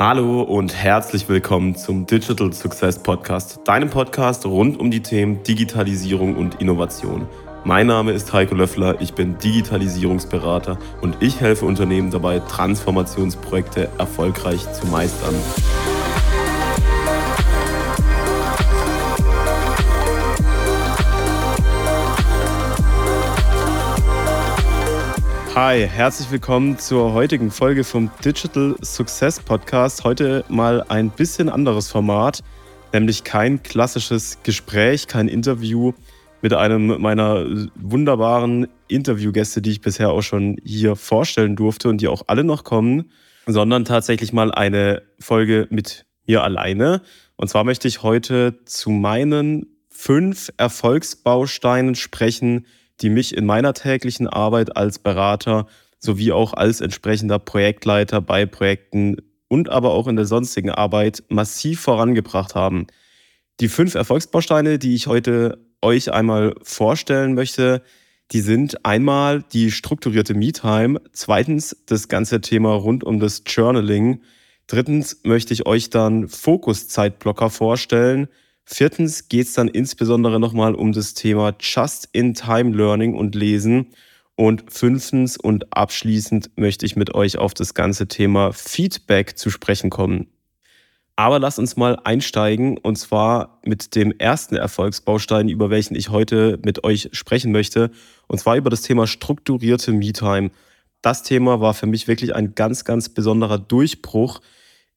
Hallo und herzlich willkommen zum Digital Success Podcast, deinem Podcast rund um die Themen Digitalisierung und Innovation. Mein Name ist Heiko Löffler, ich bin Digitalisierungsberater und ich helfe Unternehmen dabei, Transformationsprojekte erfolgreich zu meistern. Hi, herzlich willkommen zur heutigen Folge vom Digital Success Podcast. Heute mal ein bisschen anderes Format, nämlich kein klassisches Gespräch, kein Interview mit einem meiner wunderbaren Interviewgäste, die ich bisher auch schon hier vorstellen durfte und die auch alle noch kommen, sondern tatsächlich mal eine Folge mit mir alleine. Und zwar möchte ich heute zu meinen fünf Erfolgsbausteinen sprechen, die mich in meiner täglichen Arbeit als Berater sowie auch als entsprechender Projektleiter bei Projekten und aber auch in der sonstigen Arbeit massiv vorangebracht haben. Die fünf Erfolgsbausteine, die ich heute euch einmal vorstellen möchte, die sind einmal die strukturierte Me-Time, zweitens das ganze Thema rund um das Journaling, drittens möchte ich euch dann Fokuszeitblocker vorstellen, Viertens geht es dann insbesondere nochmal um das Thema Just-in-Time-Learning und Lesen. Und fünftens und abschließend möchte ich mit euch auf das ganze Thema Feedback zu sprechen kommen. Aber lasst uns mal einsteigen und zwar mit dem ersten Erfolgsbaustein, über welchen ich heute mit euch sprechen möchte, und zwar über das Thema strukturierte Me-Time. Das Thema war für mich wirklich ein ganz, ganz besonderer Durchbruch,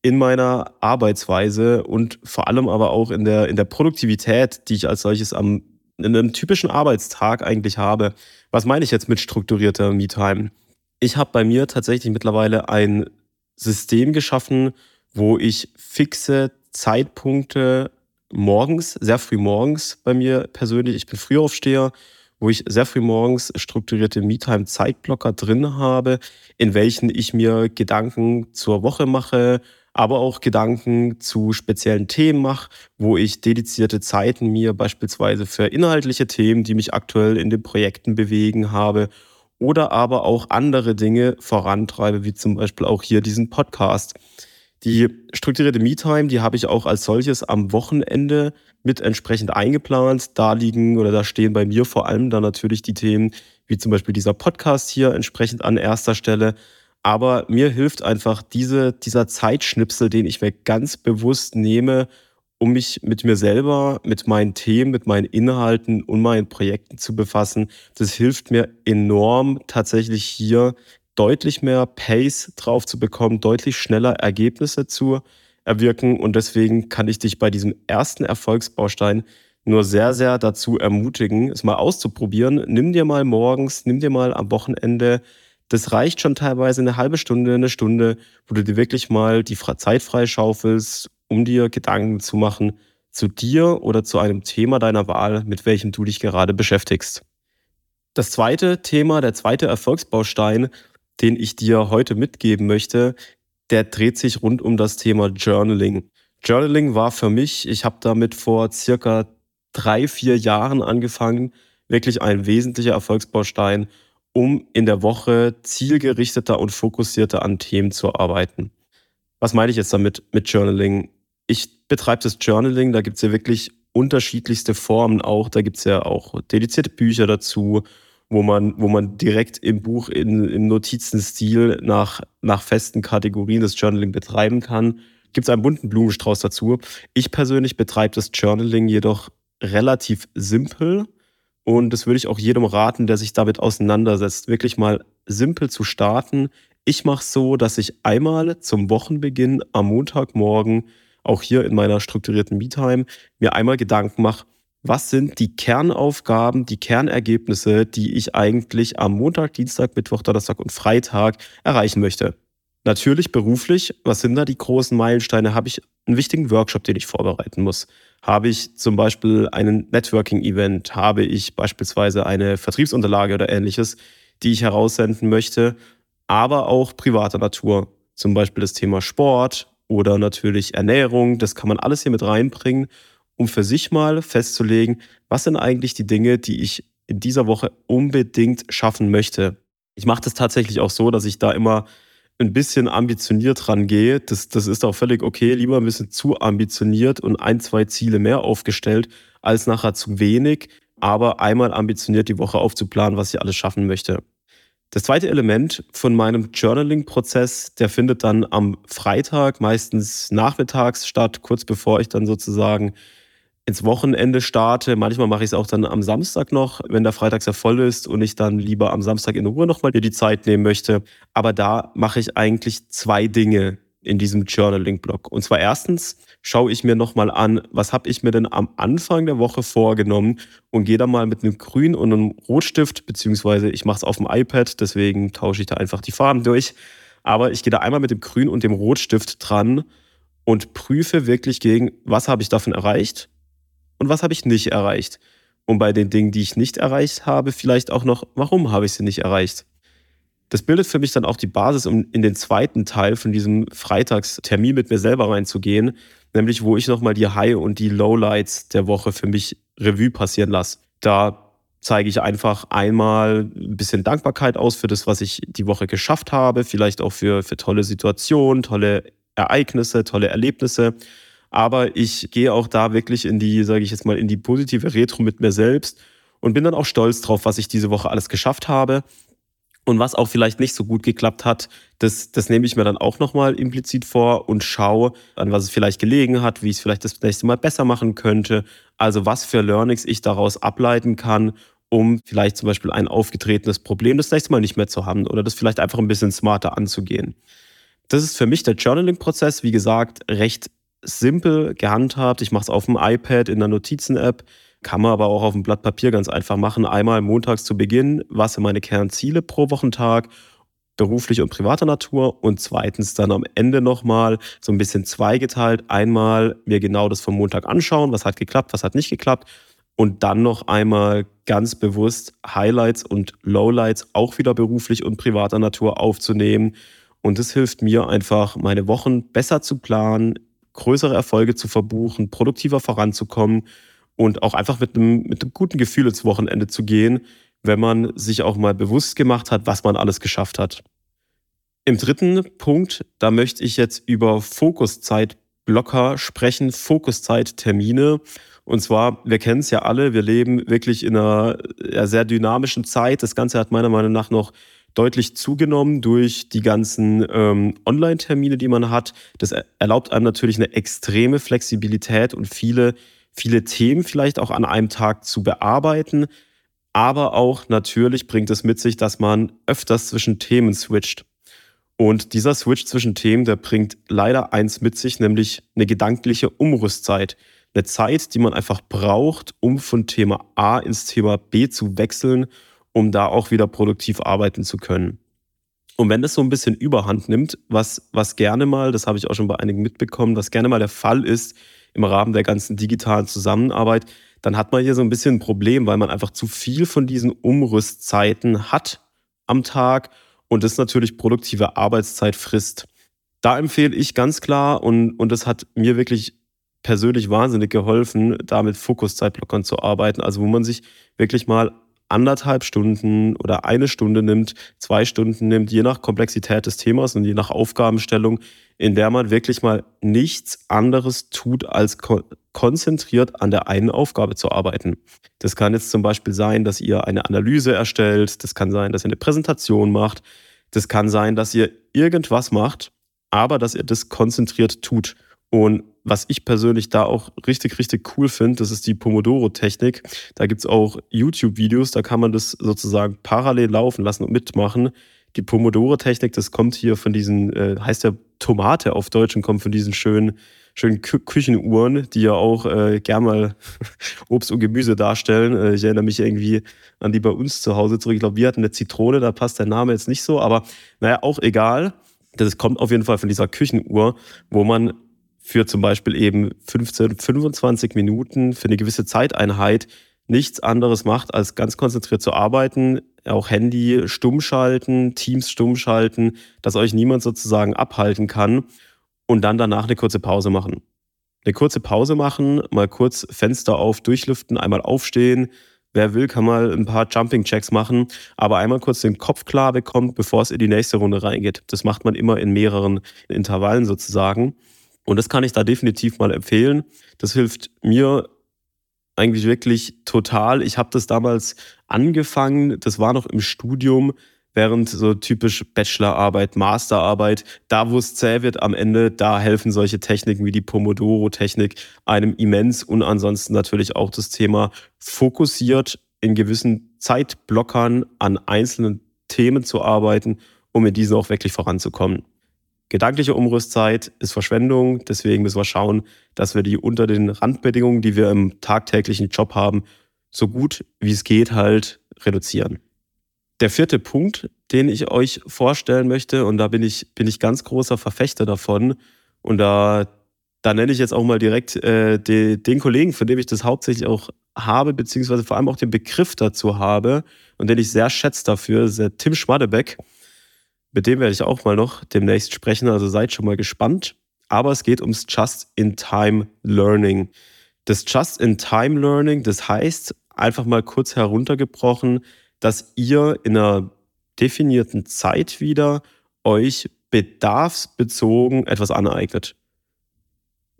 in meiner Arbeitsweise und vor allem aber auch in der, in der Produktivität, die ich als solches am, in einem typischen Arbeitstag eigentlich habe. Was meine ich jetzt mit strukturierter Me-Time? Ich habe bei mir tatsächlich mittlerweile ein System geschaffen, wo ich fixe Zeitpunkte morgens, sehr früh morgens bei mir persönlich, ich bin Frühaufsteher, wo ich sehr früh morgens strukturierte Me-Time-Zeitblocker drin habe, in welchen ich mir Gedanken zur Woche mache, aber auch Gedanken zu speziellen Themen mache, wo ich dedizierte Zeiten mir beispielsweise für inhaltliche Themen, die mich aktuell in den Projekten bewegen habe, oder aber auch andere Dinge vorantreibe, wie zum Beispiel auch hier diesen Podcast. Die strukturierte Me-Time, die habe ich auch als solches am Wochenende mit entsprechend eingeplant. Da liegen oder da stehen bei mir vor allem dann natürlich die Themen, wie zum Beispiel dieser Podcast hier entsprechend an erster Stelle. Aber mir hilft einfach diese, dieser Zeitschnipsel, den ich mir ganz bewusst nehme, um mich mit mir selber, mit meinen Themen, mit meinen Inhalten und meinen Projekten zu befassen. Das hilft mir enorm, tatsächlich hier deutlich mehr Pace drauf zu bekommen, deutlich schneller Ergebnisse zu erwirken. Und deswegen kann ich dich bei diesem ersten Erfolgsbaustein nur sehr, sehr dazu ermutigen, es mal auszuprobieren. Nimm dir mal morgens, nimm dir mal am Wochenende das reicht schon teilweise eine halbe Stunde, eine Stunde, wo du dir wirklich mal die Zeit freischaufelst, um dir Gedanken zu machen zu dir oder zu einem Thema deiner Wahl, mit welchem du dich gerade beschäftigst. Das zweite Thema, der zweite Erfolgsbaustein, den ich dir heute mitgeben möchte, der dreht sich rund um das Thema Journaling. Journaling war für mich, ich habe damit vor circa drei, vier Jahren angefangen, wirklich ein wesentlicher Erfolgsbaustein um in der Woche zielgerichteter und fokussierter an Themen zu arbeiten. Was meine ich jetzt damit mit Journaling? Ich betreibe das Journaling, da gibt es ja wirklich unterschiedlichste Formen auch. Da gibt es ja auch dedizierte Bücher dazu, wo man, wo man direkt im Buch in, im Notizenstil nach, nach festen Kategorien das Journaling betreiben kann. Gibt es einen bunten Blumenstrauß dazu. Ich persönlich betreibe das Journaling jedoch relativ simpel und das würde ich auch jedem raten, der sich damit auseinandersetzt, wirklich mal simpel zu starten. Ich mache es so, dass ich einmal zum Wochenbeginn am Montagmorgen, auch hier in meiner strukturierten Me-Time, mir einmal Gedanken mache, was sind die Kernaufgaben, die Kernergebnisse, die ich eigentlich am Montag, Dienstag, Mittwoch, Donnerstag und Freitag erreichen möchte. Natürlich beruflich, was sind da die großen Meilensteine? Habe ich einen wichtigen Workshop, den ich vorbereiten muss? Habe ich zum Beispiel einen Networking-Event? Habe ich beispielsweise eine Vertriebsunterlage oder ähnliches, die ich heraussenden möchte? Aber auch privater Natur, zum Beispiel das Thema Sport oder natürlich Ernährung. Das kann man alles hier mit reinbringen, um für sich mal festzulegen, was sind eigentlich die Dinge, die ich in dieser Woche unbedingt schaffen möchte. Ich mache das tatsächlich auch so, dass ich da immer ein bisschen ambitioniert rangehe. Das, das ist auch völlig okay. Lieber ein bisschen zu ambitioniert und ein, zwei Ziele mehr aufgestellt, als nachher zu wenig, aber einmal ambitioniert die Woche aufzuplanen, was ich alles schaffen möchte. Das zweite Element von meinem Journaling-Prozess, der findet dann am Freitag, meistens nachmittags statt, kurz bevor ich dann sozusagen ins Wochenende starte. Manchmal mache ich es auch dann am Samstag noch, wenn der Freitag sehr voll ist und ich dann lieber am Samstag in Ruhe nochmal mir die Zeit nehmen möchte. Aber da mache ich eigentlich zwei Dinge in diesem Journaling-Blog. Und zwar erstens schaue ich mir nochmal an, was habe ich mir denn am Anfang der Woche vorgenommen und gehe da mal mit einem Grün und einem Rotstift, beziehungsweise ich mache es auf dem iPad, deswegen tausche ich da einfach die Farben durch. Aber ich gehe da einmal mit dem Grün und dem Rotstift dran und prüfe wirklich gegen, was habe ich davon erreicht und was habe ich nicht erreicht. Und bei den Dingen, die ich nicht erreicht habe, vielleicht auch noch, warum habe ich sie nicht erreicht. Das bildet für mich dann auch die Basis, um in den zweiten Teil von diesem Freitagstermin mit mir selber reinzugehen, nämlich wo ich nochmal die High- und die Lowlights der Woche für mich Revue passieren lasse. Da zeige ich einfach einmal ein bisschen Dankbarkeit aus für das, was ich die Woche geschafft habe, vielleicht auch für, für tolle Situationen, tolle Ereignisse, tolle Erlebnisse aber ich gehe auch da wirklich in die, sage ich jetzt mal, in die positive Retro mit mir selbst und bin dann auch stolz drauf, was ich diese Woche alles geschafft habe. Und was auch vielleicht nicht so gut geklappt hat, das, das nehme ich mir dann auch nochmal implizit vor und schaue, an was es vielleicht gelegen hat, wie ich es vielleicht das nächste Mal besser machen könnte. Also was für Learnings ich daraus ableiten kann, um vielleicht zum Beispiel ein aufgetretenes Problem das nächste Mal nicht mehr zu haben oder das vielleicht einfach ein bisschen smarter anzugehen. Das ist für mich der Journaling-Prozess, wie gesagt, recht simpel gehandhabt. Ich mache es auf dem iPad in der Notizen-App, kann man aber auch auf dem Blatt Papier ganz einfach machen. Einmal montags zu Beginn, was sind meine Kernziele pro Wochentag, beruflich und privater Natur und zweitens dann am Ende nochmal so ein bisschen zweigeteilt. Einmal mir genau das vom Montag anschauen, was hat geklappt, was hat nicht geklappt und dann noch einmal ganz bewusst Highlights und Lowlights auch wieder beruflich und privater Natur aufzunehmen. Und das hilft mir einfach, meine Wochen besser zu planen, größere Erfolge zu verbuchen, produktiver voranzukommen und auch einfach mit einem, mit einem guten Gefühl ins Wochenende zu gehen, wenn man sich auch mal bewusst gemacht hat, was man alles geschafft hat. Im dritten Punkt, da möchte ich jetzt über Fokuszeitblocker sprechen, Fokuszeittermine. Und zwar, wir kennen es ja alle, wir leben wirklich in einer sehr dynamischen Zeit. Das Ganze hat meiner Meinung nach noch deutlich zugenommen durch die ganzen ähm, Online-Termine, die man hat. Das erlaubt einem natürlich eine extreme Flexibilität und viele, viele Themen vielleicht auch an einem Tag zu bearbeiten. Aber auch natürlich bringt es mit sich, dass man öfters zwischen Themen switcht. Und dieser Switch zwischen Themen, der bringt leider eins mit sich, nämlich eine gedankliche Umrüstzeit. Eine Zeit, die man einfach braucht, um von Thema A ins Thema B zu wechseln um da auch wieder produktiv arbeiten zu können. Und wenn das so ein bisschen Überhand nimmt, was, was gerne mal, das habe ich auch schon bei einigen mitbekommen, was gerne mal der Fall ist im Rahmen der ganzen digitalen Zusammenarbeit, dann hat man hier so ein bisschen ein Problem, weil man einfach zu viel von diesen Umrüstzeiten hat am Tag und das natürlich produktive Arbeitszeit frisst. Da empfehle ich ganz klar und, und das hat mir wirklich persönlich wahnsinnig geholfen, da mit Fokuszeitblockern zu arbeiten. Also wo man sich wirklich mal anderthalb Stunden oder eine Stunde nimmt, zwei Stunden nimmt, je nach Komplexität des Themas und je nach Aufgabenstellung, in der man wirklich mal nichts anderes tut, als ko konzentriert an der einen Aufgabe zu arbeiten. Das kann jetzt zum Beispiel sein, dass ihr eine Analyse erstellt, das kann sein, dass ihr eine Präsentation macht, das kann sein, dass ihr irgendwas macht, aber dass ihr das konzentriert tut. Und was ich persönlich da auch richtig, richtig cool finde, das ist die Pomodoro-Technik. Da gibt es auch YouTube-Videos, da kann man das sozusagen parallel laufen lassen und mitmachen. Die Pomodoro-Technik, das kommt hier von diesen, äh, heißt ja Tomate auf Deutsch und kommt von diesen schönen, schönen Kü Küchenuhren, die ja auch äh, gern mal Obst und Gemüse darstellen. Äh, ich erinnere mich irgendwie an die bei uns zu Hause zurück. Ich glaube, wir hatten eine Zitrone, da passt der Name jetzt nicht so, aber naja, auch egal. Das kommt auf jeden Fall von dieser Küchenuhr, wo man für zum Beispiel eben 15, 25 Minuten für eine gewisse Zeiteinheit nichts anderes macht, als ganz konzentriert zu arbeiten, auch Handy stumm schalten, Teams stumm schalten, dass euch niemand sozusagen abhalten kann und dann danach eine kurze Pause machen. Eine kurze Pause machen, mal kurz Fenster auf, durchlüften, einmal aufstehen, Wer will, kann mal ein paar Jumping Checks machen, aber einmal kurz den Kopf klar bekommt, bevor es in die nächste Runde reingeht. Das macht man immer in mehreren Intervallen sozusagen. Und das kann ich da definitiv mal empfehlen. Das hilft mir eigentlich wirklich total. Ich habe das damals angefangen, das war noch im Studium, während so typisch Bachelorarbeit, Masterarbeit, da wo es zäh wird am Ende, da helfen solche Techniken wie die Pomodoro-Technik einem immens und ansonsten natürlich auch das Thema fokussiert in gewissen Zeitblockern an einzelnen Themen zu arbeiten, um in diesen auch wirklich voranzukommen. Gedankliche Umrüstzeit ist Verschwendung, deswegen müssen wir schauen, dass wir die unter den Randbedingungen, die wir im tagtäglichen Job haben, so gut wie es geht halt reduzieren. Der vierte Punkt, den ich euch vorstellen möchte, und da bin ich, bin ich ganz großer Verfechter davon, und da, da nenne ich jetzt auch mal direkt äh, die, den Kollegen, von dem ich das hauptsächlich auch habe, beziehungsweise vor allem auch den Begriff dazu habe und den ich sehr schätze dafür, ist der Tim Schmadebeck. Mit dem werde ich auch mal noch demnächst sprechen, also seid schon mal gespannt. Aber es geht ums Just-in-Time Learning. Das Just-in-Time Learning, das heißt, einfach mal kurz heruntergebrochen, dass ihr in einer definierten Zeit wieder euch bedarfsbezogen etwas aneignet.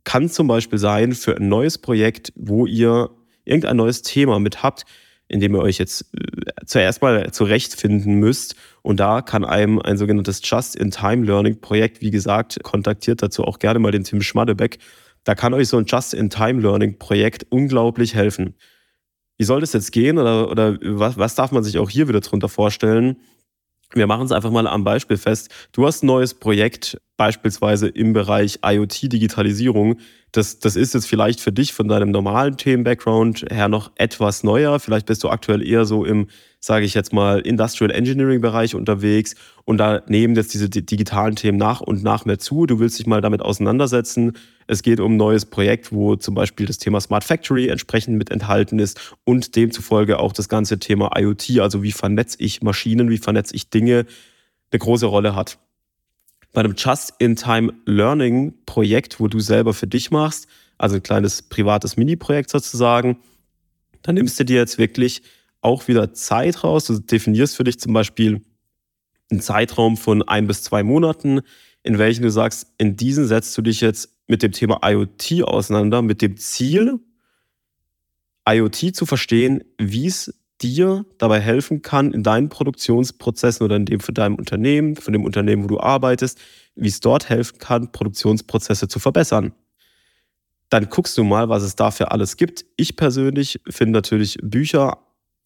Kann zum Beispiel sein für ein neues Projekt, wo ihr irgendein neues Thema mit habt, in dem ihr euch jetzt äh, zuerst mal zurechtfinden müsst. Und da kann einem ein sogenanntes Just-in-Time-Learning-Projekt, wie gesagt, kontaktiert dazu auch gerne mal den Tim Schmadebeck. Da kann euch so ein Just-in-Time-Learning-Projekt unglaublich helfen. Wie soll das jetzt gehen oder, oder was, was darf man sich auch hier wieder drunter vorstellen? Wir machen es einfach mal am Beispiel fest. Du hast ein neues Projekt, beispielsweise im Bereich IoT-Digitalisierung. Das, das ist jetzt vielleicht für dich von deinem normalen Themen-Background her noch etwas neuer. Vielleicht bist du aktuell eher so im, sage ich jetzt mal, Industrial Engineering-Bereich unterwegs und da nehmen jetzt diese digitalen Themen nach und nach mehr zu. Du willst dich mal damit auseinandersetzen. Es geht um ein neues Projekt, wo zum Beispiel das Thema Smart Factory entsprechend mit enthalten ist und demzufolge auch das ganze Thema IoT, also wie vernetze ich Maschinen, wie vernetze ich Dinge, eine große Rolle hat bei einem Just-in-Time-Learning-Projekt, wo du selber für dich machst, also ein kleines privates Mini-Projekt sozusagen, dann nimmst du dir jetzt wirklich auch wieder Zeit raus. Du definierst für dich zum Beispiel einen Zeitraum von ein bis zwei Monaten, in welchen du sagst, in diesen setzt du dich jetzt mit dem Thema IoT auseinander, mit dem Ziel, IoT zu verstehen, wie es dir dabei helfen kann, in deinen Produktionsprozessen oder in dem für deinem Unternehmen, von dem Unternehmen, wo du arbeitest, wie es dort helfen kann, Produktionsprozesse zu verbessern. Dann guckst du mal, was es dafür alles gibt. Ich persönlich finde natürlich Bücher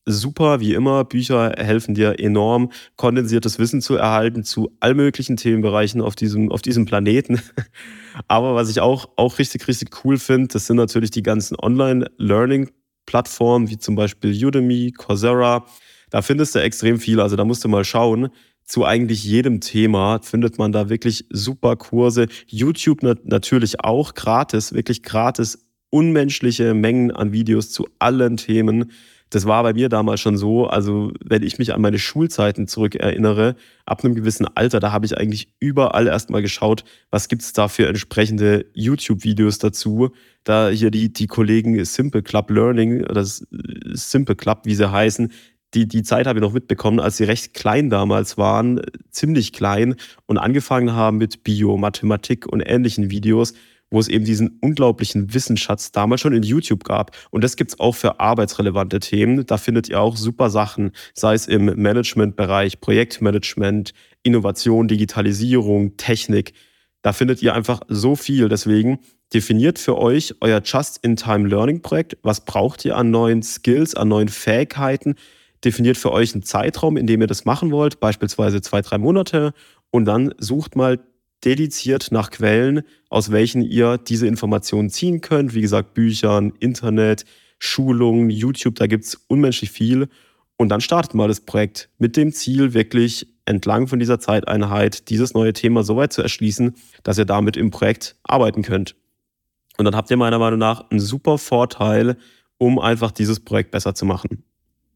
super, wie immer. Bücher helfen dir enorm, kondensiertes Wissen zu erhalten zu all möglichen Themenbereichen auf diesem, auf diesem Planeten. Aber was ich auch, auch richtig, richtig cool finde, das sind natürlich die ganzen Online-Learning- Plattformen wie zum Beispiel Udemy, Coursera. Da findest du extrem viel. Also da musst du mal schauen. Zu eigentlich jedem Thema findet man da wirklich super Kurse. YouTube natürlich auch gratis, wirklich gratis, unmenschliche Mengen an Videos zu allen Themen. Das war bei mir damals schon so. Also, wenn ich mich an meine Schulzeiten zurückerinnere, ab einem gewissen Alter, da habe ich eigentlich überall erstmal geschaut, was gibt es da für entsprechende YouTube-Videos dazu. Da hier die, die Kollegen Simple Club Learning, oder Simple Club, wie sie heißen, die, die Zeit habe ich noch mitbekommen, als sie recht klein damals waren, ziemlich klein und angefangen haben mit Bio, Mathematik und ähnlichen Videos wo es eben diesen unglaublichen Wissensschatz damals schon in YouTube gab. Und das gibt es auch für arbeitsrelevante Themen. Da findet ihr auch super Sachen, sei es im Managementbereich, Projektmanagement, Innovation, Digitalisierung, Technik. Da findet ihr einfach so viel. Deswegen definiert für euch euer Just-in-Time-Learning-Projekt. Was braucht ihr an neuen Skills, an neuen Fähigkeiten? Definiert für euch einen Zeitraum, in dem ihr das machen wollt, beispielsweise zwei, drei Monate. Und dann sucht mal dediziert nach Quellen, aus welchen ihr diese Informationen ziehen könnt. Wie gesagt, Büchern, Internet, Schulungen, YouTube, da gibt es unmenschlich viel. Und dann startet mal das Projekt mit dem Ziel, wirklich entlang von dieser Zeiteinheit dieses neue Thema so weit zu erschließen, dass ihr damit im Projekt arbeiten könnt. Und dann habt ihr meiner Meinung nach einen super Vorteil, um einfach dieses Projekt besser zu machen.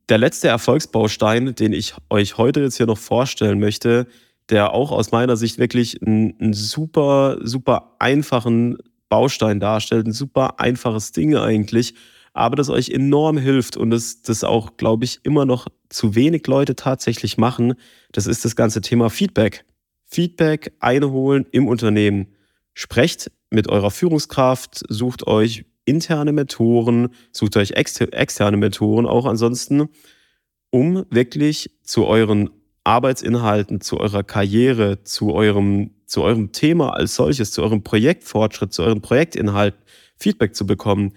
Der letzte Erfolgsbaustein, den ich euch heute jetzt hier noch vorstellen möchte, der auch aus meiner Sicht wirklich einen, super, super einfachen Baustein darstellt, ein super einfaches Ding eigentlich, aber das euch enorm hilft und das, das auch, glaube ich, immer noch zu wenig Leute tatsächlich machen, das ist das ganze Thema Feedback. Feedback einholen im Unternehmen. Sprecht mit eurer Führungskraft, sucht euch interne Mentoren, sucht euch externe Mentoren auch ansonsten, um wirklich zu euren Arbeitsinhalten, zu eurer Karriere, zu eurem, zu eurem Thema als solches, zu eurem Projektfortschritt, zu euren Projektinhalten Feedback zu bekommen.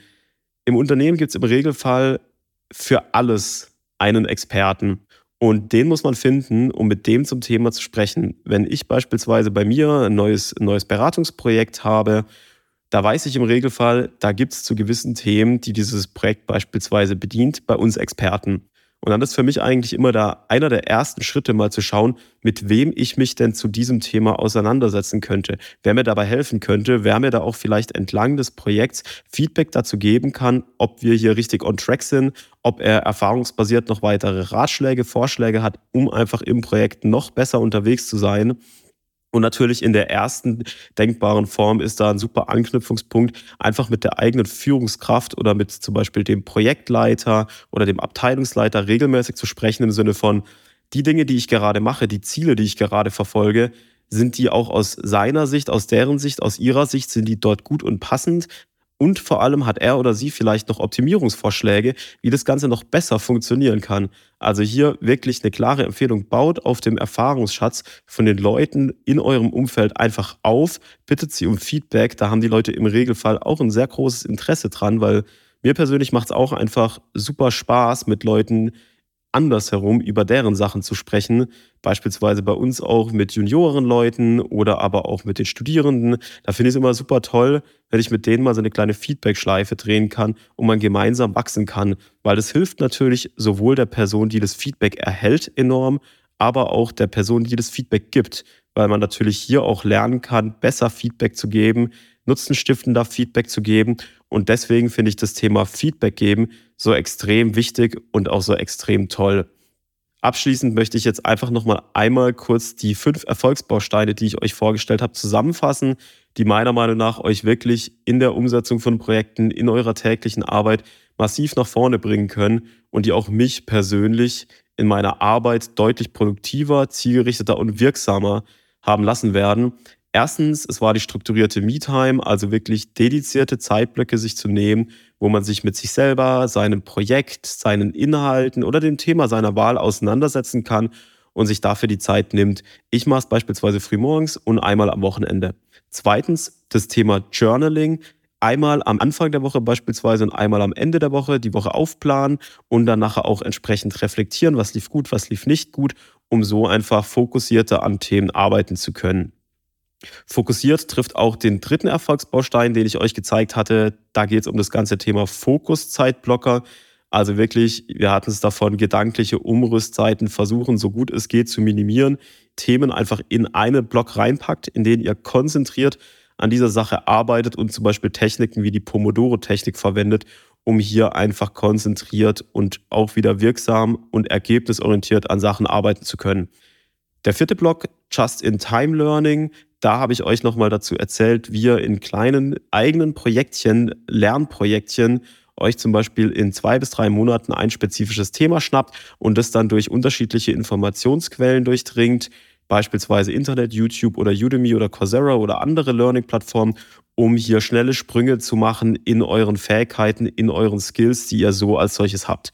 Im Unternehmen gibt es im Regelfall für alles einen Experten. Und den muss man finden, um mit dem zum Thema zu sprechen. Wenn ich beispielsweise bei mir ein neues, ein neues Beratungsprojekt habe, da weiß ich im Regelfall, da gibt es zu gewissen Themen, die dieses Projekt beispielsweise bedient, bei uns Experten. Und dann ist für mich eigentlich immer da einer der ersten Schritte mal zu schauen, mit wem ich mich denn zu diesem Thema auseinandersetzen könnte, wer mir dabei helfen könnte, wer mir da auch vielleicht entlang des Projekts Feedback dazu geben kann, ob wir hier richtig on track sind, ob er erfahrungsbasiert noch weitere Ratschläge, Vorschläge hat, um einfach im Projekt noch besser unterwegs zu sein. Und natürlich in der ersten denkbaren Form ist da ein super Anknüpfungspunkt, einfach mit der eigenen Führungskraft oder mit zum Beispiel dem Projektleiter oder dem Abteilungsleiter regelmäßig zu sprechen im Sinne von, die Dinge, die ich gerade mache, die Ziele, die ich gerade verfolge, sind die auch aus seiner Sicht, aus deren Sicht, aus ihrer Sicht, sind die dort gut und passend? Und vor allem hat er oder sie vielleicht noch Optimierungsvorschläge, wie das Ganze noch besser funktionieren kann. Also hier wirklich eine klare Empfehlung. Baut auf dem Erfahrungsschatz von den Leuten in eurem Umfeld einfach auf. Bittet sie um Feedback. Da haben die Leute im Regelfall auch ein sehr großes Interesse dran, weil mir persönlich macht es auch einfach super Spaß, mit Leuten andersherum über deren Sachen zu sprechen. Beispielsweise bei uns auch mit Juniorenleuten oder aber auch mit den Studierenden. Da finde ich es immer super toll, wenn ich mit denen mal so eine kleine Feedback-Schleife drehen kann und man gemeinsam wachsen kann. Weil das hilft natürlich sowohl der Person, die das Feedback erhält, enorm, aber auch der Person, die das Feedback gibt. Weil man natürlich hier auch lernen kann, besser Feedback zu geben, nutzenstiftender Feedback zu geben. Und deswegen finde ich das Thema Feedback geben so extrem wichtig und auch so extrem toll. Abschließend möchte ich jetzt einfach nochmal einmal kurz die fünf Erfolgsbausteine, die ich euch vorgestellt habe, zusammenfassen, die meiner Meinung nach euch wirklich in der Umsetzung von Projekten, in eurer täglichen Arbeit massiv nach vorne bringen können und die auch mich persönlich in meiner Arbeit deutlich produktiver, zielgerichteter und wirksamer haben lassen werden. Erstens, es war die strukturierte Me-Time, also wirklich dedizierte Zeitblöcke sich zu nehmen, wo man sich mit sich selber, seinem Projekt, seinen Inhalten oder dem Thema seiner Wahl auseinandersetzen kann und sich dafür die Zeit nimmt. Ich mache es beispielsweise frühmorgens und einmal am Wochenende. Zweitens, das Thema Journaling. Einmal am Anfang der Woche beispielsweise und einmal am Ende der Woche die Woche aufplanen und dann nachher auch entsprechend reflektieren, was lief gut, was lief nicht gut, um so einfach fokussierter an Themen arbeiten zu können. Fokussiert trifft auch den dritten Erfolgsbaustein, den ich euch gezeigt hatte. Da geht es um das ganze Thema Fokuszeitblocker. Also wirklich, wir hatten es davon, gedankliche Umrüstzeiten versuchen, so gut es geht, zu minimieren. Themen einfach in einen Block reinpackt, in den ihr konzentriert an dieser Sache arbeitet und zum Beispiel Techniken wie die Pomodoro-Technik verwendet, um hier einfach konzentriert und auch wieder wirksam und ergebnisorientiert an Sachen arbeiten zu können. Der vierte Block, Just-in-Time-Learning, da habe ich euch nochmal dazu erzählt, wie ihr in kleinen eigenen Projektchen, Lernprojektchen, euch zum Beispiel in zwei bis drei Monaten ein spezifisches Thema schnappt und das dann durch unterschiedliche Informationsquellen durchdringt, beispielsweise Internet, YouTube oder Udemy oder Coursera oder andere Learning-Plattformen, um hier schnelle Sprünge zu machen in euren Fähigkeiten, in euren Skills, die ihr so als solches habt.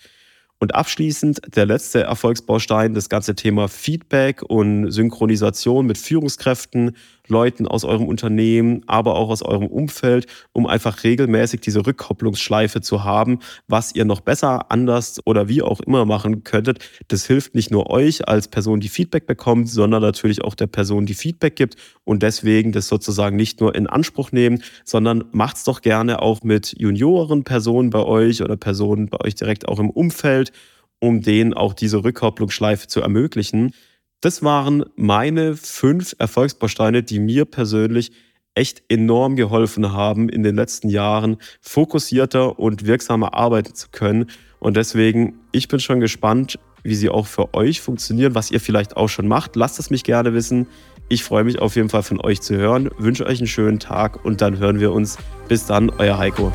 Und abschließend der letzte Erfolgsbaustein, das ganze Thema Feedback und Synchronisation mit Führungskräften, Leuten aus eurem Unternehmen, aber auch aus eurem Umfeld, um einfach regelmäßig diese Rückkopplungsschleife zu haben, was ihr noch besser, anders oder wie auch immer machen könntet. Das hilft nicht nur euch als Person, die Feedback bekommt, sondern natürlich auch der Person, die Feedback gibt und deswegen das sozusagen nicht nur in Anspruch nehmen, sondern macht's doch gerne auch mit Junioren Personen bei euch oder Personen bei euch direkt auch im Umfeld, um denen auch diese Rückkopplungsschleife zu ermöglichen. Das waren meine fünf Erfolgsbausteine, die mir persönlich echt enorm geholfen haben, in den letzten Jahren fokussierter und wirksamer arbeiten zu können. Und deswegen, ich bin schon gespannt, wie sie auch für euch funktionieren, was ihr vielleicht auch schon macht. Lasst es mich gerne wissen. Ich freue mich auf jeden Fall von euch zu hören, wünsche euch einen schönen Tag und dann hören wir uns. Bis dann, euer Heiko.